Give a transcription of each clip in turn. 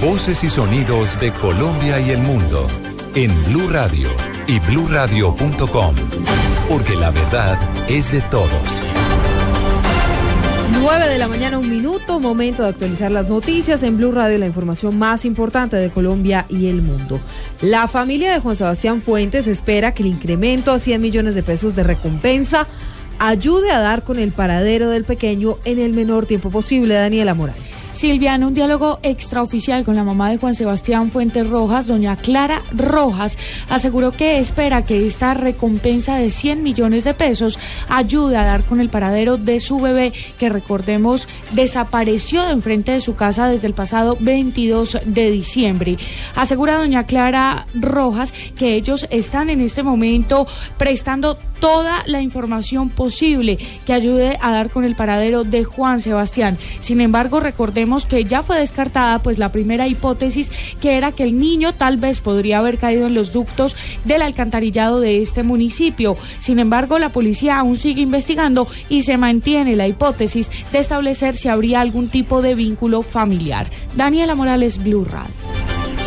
Voces y sonidos de Colombia y el mundo en Blue Radio y bluradio.com, porque la verdad es de todos. 9 de la mañana, un minuto, momento de actualizar las noticias en Blue Radio, la información más importante de Colombia y el mundo. La familia de Juan Sebastián Fuentes espera que el incremento a 100 millones de pesos de recompensa ayude a dar con el paradero del pequeño en el menor tiempo posible. Daniela Morales. Silvia, en un diálogo extraoficial con la mamá de Juan Sebastián Fuentes Rojas, doña Clara Rojas aseguró que espera que esta recompensa de 100 millones de pesos ayude a dar con el paradero de su bebé, que recordemos desapareció de enfrente de su casa desde el pasado 22 de diciembre. Asegura doña Clara Rojas que ellos están en este momento prestando toda la información posible que ayude a dar con el paradero de Juan Sebastián. Sin embargo, recordemos que ya fue descartada pues la primera hipótesis que era que el niño tal vez podría haber caído en los ductos del alcantarillado de este municipio. Sin embargo, la policía aún sigue investigando y se mantiene la hipótesis de establecer si habría algún tipo de vínculo familiar. Daniela Morales, Blue Radio.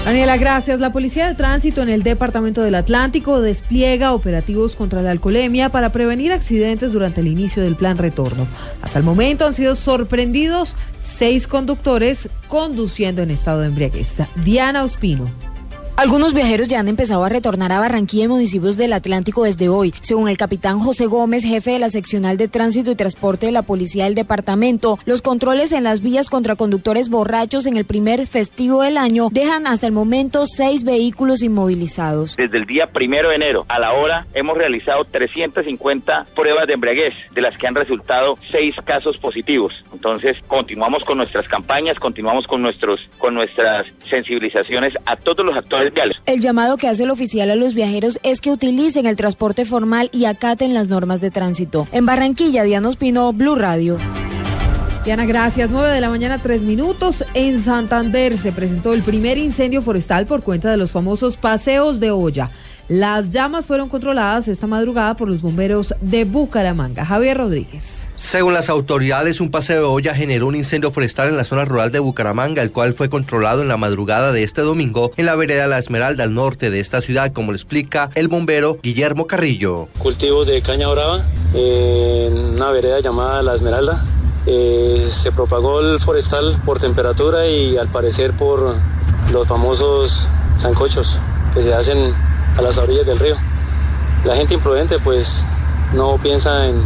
Daniela, gracias. La Policía de Tránsito en el Departamento del Atlántico despliega operativos contra la alcoholemia para prevenir accidentes durante el inicio del plan retorno. Hasta el momento han sido sorprendidos seis conductores conduciendo en estado de embriaguez. Diana Ospino. Algunos viajeros ya han empezado a retornar a Barranquilla y municipios del Atlántico desde hoy. Según el capitán José Gómez, jefe de la seccional de tránsito y transporte de la policía del departamento, los controles en las vías contra conductores borrachos en el primer festivo del año dejan hasta el momento seis vehículos inmovilizados. Desde el día primero de enero a la hora hemos realizado 350 pruebas de embriaguez, de las que han resultado seis casos positivos. Entonces continuamos con nuestras campañas, continuamos con nuestros con nuestras sensibilizaciones a todos los actores el llamado que hace el oficial a los viajeros es que utilicen el transporte formal y acaten las normas de tránsito. En Barranquilla, Diana Ospino, Blue Radio. Diana, gracias. 9 de la mañana, tres minutos. En Santander se presentó el primer incendio forestal por cuenta de los famosos paseos de olla. Las llamas fueron controladas esta madrugada por los bomberos de Bucaramanga. Javier Rodríguez. Según las autoridades, un paseo de olla generó un incendio forestal en la zona rural de Bucaramanga, el cual fue controlado en la madrugada de este domingo en la vereda La Esmeralda al norte de esta ciudad, como lo explica el bombero Guillermo Carrillo. Cultivos de caña brava en una vereda llamada La Esmeralda. Eh, se propagó el forestal por temperatura y al parecer por los famosos zancochos que se hacen a las orillas del río. La gente imprudente pues no piensa en,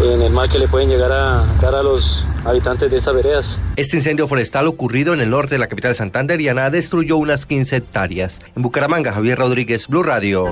en el mal que le pueden llegar a dar a los habitantes de estas veredas. Este incendio forestal ocurrido en el norte de la capital santanderiana destruyó unas 15 hectáreas. En Bucaramanga, Javier Rodríguez, Blue Radio.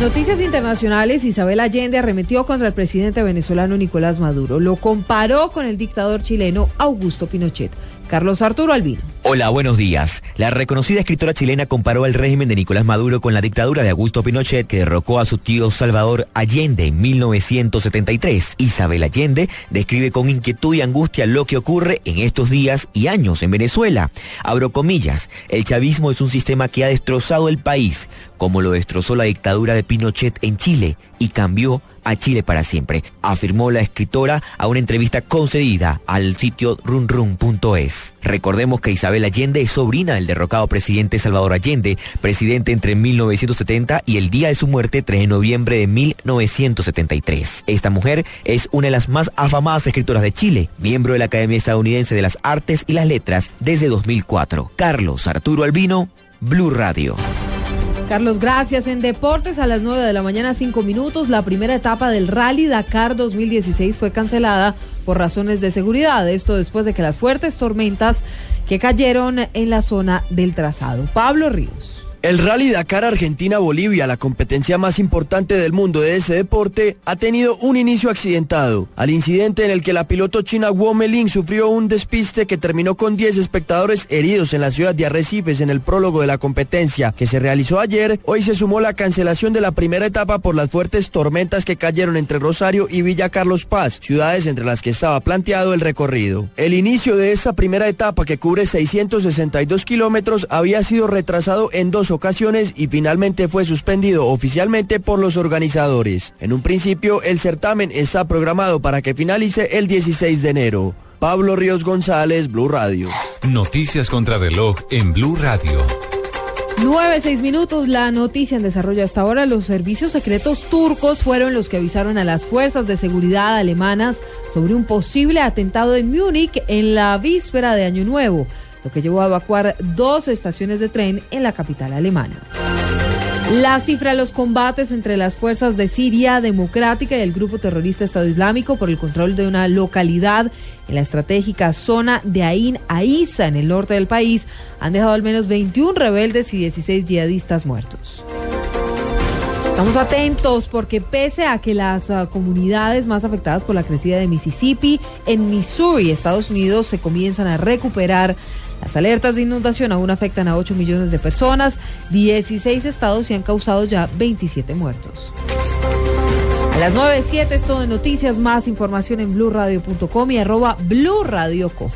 Noticias internacionales, Isabel Allende arremetió contra el presidente venezolano Nicolás Maduro. Lo comparó con el dictador chileno Augusto Pinochet. Carlos Arturo Albino. Hola, buenos días. La reconocida escritora chilena comparó el régimen de Nicolás Maduro con la dictadura de Augusto Pinochet que derrocó a su tío Salvador Allende en 1973. Isabel Allende describe con inquietud y angustia lo que ocurre en estos días y años en Venezuela. Abro comillas, el chavismo es un sistema que ha destrozado el país, como lo destrozó la dictadura de Pinochet en Chile y cambió a Chile para siempre, afirmó la escritora a una entrevista concedida al sitio runrun.es. Recordemos que Isabel Allende es sobrina del derrocado presidente Salvador Allende, presidente entre 1970 y el día de su muerte 3 de noviembre de 1973. Esta mujer es una de las más afamadas escritoras de Chile, miembro de la Academia Estadounidense de las Artes y las Letras desde 2004. Carlos Arturo Albino, Blue Radio. Carlos, gracias. En Deportes a las 9 de la mañana, 5 minutos, la primera etapa del Rally Dakar 2016 fue cancelada por razones de seguridad. Esto después de que las fuertes tormentas que cayeron en la zona del trazado. Pablo Ríos. El Rally Dakar Argentina-Bolivia, la competencia más importante del mundo de ese deporte, ha tenido un inicio accidentado. Al incidente en el que la piloto china Wu Meling sufrió un despiste que terminó con 10 espectadores heridos en la ciudad de Arrecifes en el prólogo de la competencia que se realizó ayer, hoy se sumó la cancelación de la primera etapa por las fuertes tormentas que cayeron entre Rosario y Villa Carlos Paz, ciudades entre las que estaba planteado el recorrido. El inicio de esta primera etapa que cubre 662 kilómetros había sido retrasado en dos ocasiones y finalmente fue suspendido oficialmente por los organizadores. En un principio, el certamen está programado para que finalice el 16 de enero. Pablo Ríos González, Blue Radio. Noticias contra reloj en Blue Radio. 9, 6 minutos, la noticia en desarrollo hasta ahora. Los servicios secretos turcos fueron los que avisaron a las fuerzas de seguridad alemanas sobre un posible atentado en Múnich en la víspera de Año Nuevo lo que llevó a evacuar dos estaciones de tren en la capital alemana. La cifra de los combates entre las fuerzas de Siria Democrática y el grupo terrorista Estado Islámico por el control de una localidad en la estratégica zona de Ain Aisa en el norte del país han dejado al menos 21 rebeldes y 16 yihadistas muertos. Estamos atentos porque pese a que las uh, comunidades más afectadas por la crecida de Mississippi en Missouri, Estados Unidos, se comienzan a recuperar, las alertas de inundación aún afectan a 8 millones de personas, 16 estados y han causado ya 27 muertos. A las 9.07 es todo de noticias, más información en blurradio.com y arroba blurradioco.